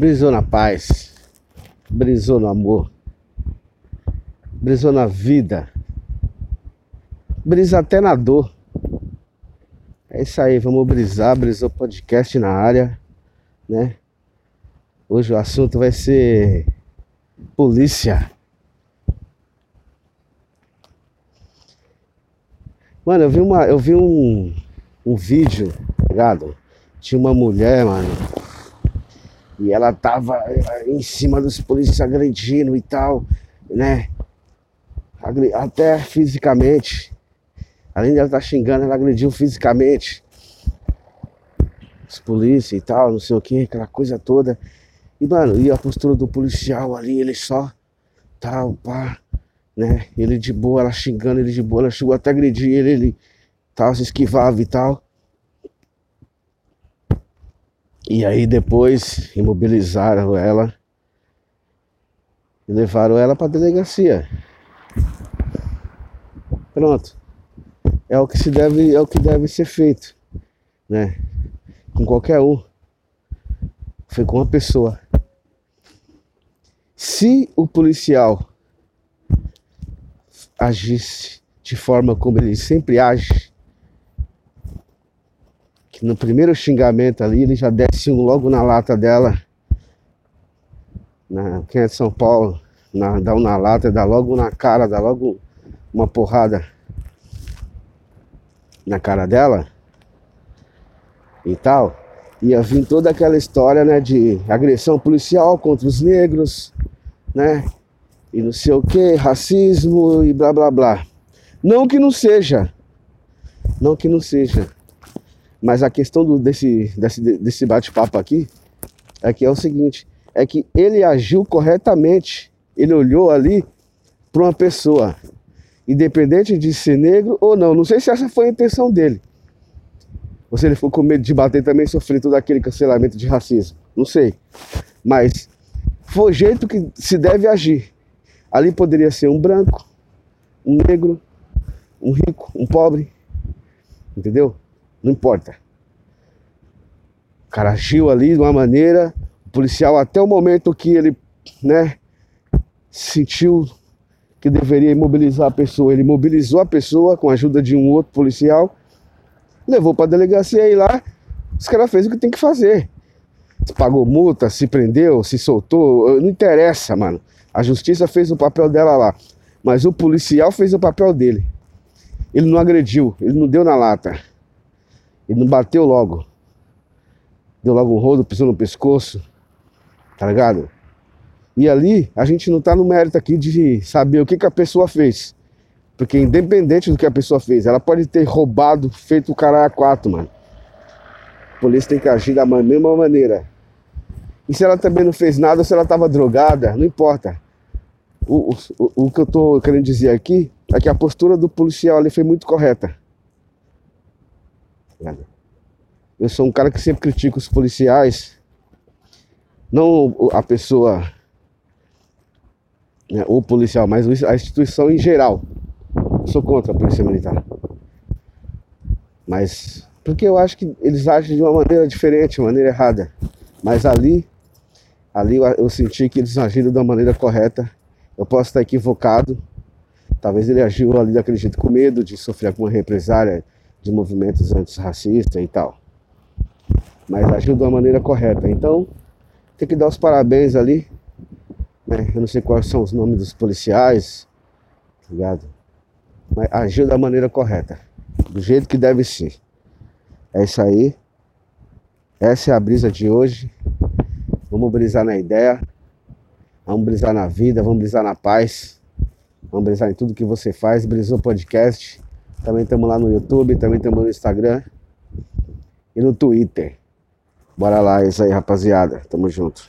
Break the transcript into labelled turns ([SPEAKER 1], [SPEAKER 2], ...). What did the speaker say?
[SPEAKER 1] Brisou na paz. Brisou no amor. Brisou na vida. Brisa até na dor. É isso aí, vamos brisar, brisou podcast na área, né? Hoje o assunto vai ser polícia. Mano, eu vi uma, eu vi um, um vídeo, tá ligado? Tinha uma mulher, mano, e ela tava eh, em cima dos polícias agredindo e tal, né? Até fisicamente. Além de ela estar tá xingando, ela agrediu fisicamente. Os polícias e tal, não sei o que, aquela coisa toda. E, mano, e a postura do policial ali, ele só tal, pá, né? Ele de boa, ela xingando, ele de boa, ela chegou até agredir ele, ele tal, se esquivava e tal. E aí depois imobilizaram ela e levaram ela para delegacia. Pronto. É o que se deve, é o que deve ser feito, né? Com qualquer um. Foi com uma pessoa. Se o policial agisse de forma como ele sempre age, que no primeiro xingamento ali ele já desce logo na lata dela, na, quem é de São Paulo, na, dá um na lata, dá logo na cara, dá logo uma porrada na cara dela e tal, ia vir toda aquela história né, de agressão policial contra os negros, né? E não sei o que, racismo e blá blá blá. Não que não seja. Não que não seja. Mas a questão do, desse, desse, desse bate-papo aqui é que é o seguinte: é que ele agiu corretamente. Ele olhou ali para uma pessoa, independente de ser negro ou não. Não sei se essa foi a intenção dele. Ou se ele ficou com medo de bater também sofrer todo aquele cancelamento de racismo. Não sei. Mas foi o jeito que se deve agir. Ali poderia ser um branco, um negro, um rico, um pobre. Entendeu? Não importa. O cara agiu ali de uma maneira, o policial até o momento que ele, né, sentiu que deveria imobilizar a pessoa, ele mobilizou a pessoa com a ajuda de um outro policial, levou para a delegacia e lá os caras fez o que tem que fazer se pagou multa, se prendeu, se soltou, não interessa, mano. A justiça fez o papel dela lá. Mas o policial fez o papel dele. Ele não agrediu, ele não deu na lata. Ele não bateu logo. Deu logo um rodo, pisou no pescoço. Tá ligado? E ali, a gente não tá no mérito aqui de saber o que, que a pessoa fez. Porque independente do que a pessoa fez, ela pode ter roubado, feito o cara a quatro, mano. A polícia tem que agir da mesma maneira. E se ela também não fez nada, se ela estava drogada, não importa. O, o, o que eu estou querendo dizer aqui é que a postura do policial ali foi muito correta. Eu sou um cara que sempre critica os policiais, não a pessoa, né, o policial, mas a instituição em geral. Eu sou contra a polícia militar. Mas porque eu acho que eles agem de uma maneira diferente, uma maneira errada. Mas ali, ali eu senti que eles agiram da maneira correta. Eu posso estar equivocado. Talvez ele agiu ali daquele jeito com medo de sofrer alguma represária de movimentos antirracistas e tal. Mas agiu de uma maneira correta. Então, tem que dar os parabéns ali. Né? Eu não sei quais são os nomes dos policiais, tá ligado? Mas agiu da maneira correta. Do jeito que deve ser. É isso aí. Essa é a brisa de hoje. Vamos brisar na ideia. Vamos brisar na vida, vamos brisar na paz. Vamos brisar em tudo que você faz. Brisou Podcast. Também estamos lá no YouTube, também estamos no Instagram e no Twitter. Bora lá, é isso aí, rapaziada. Tamo junto.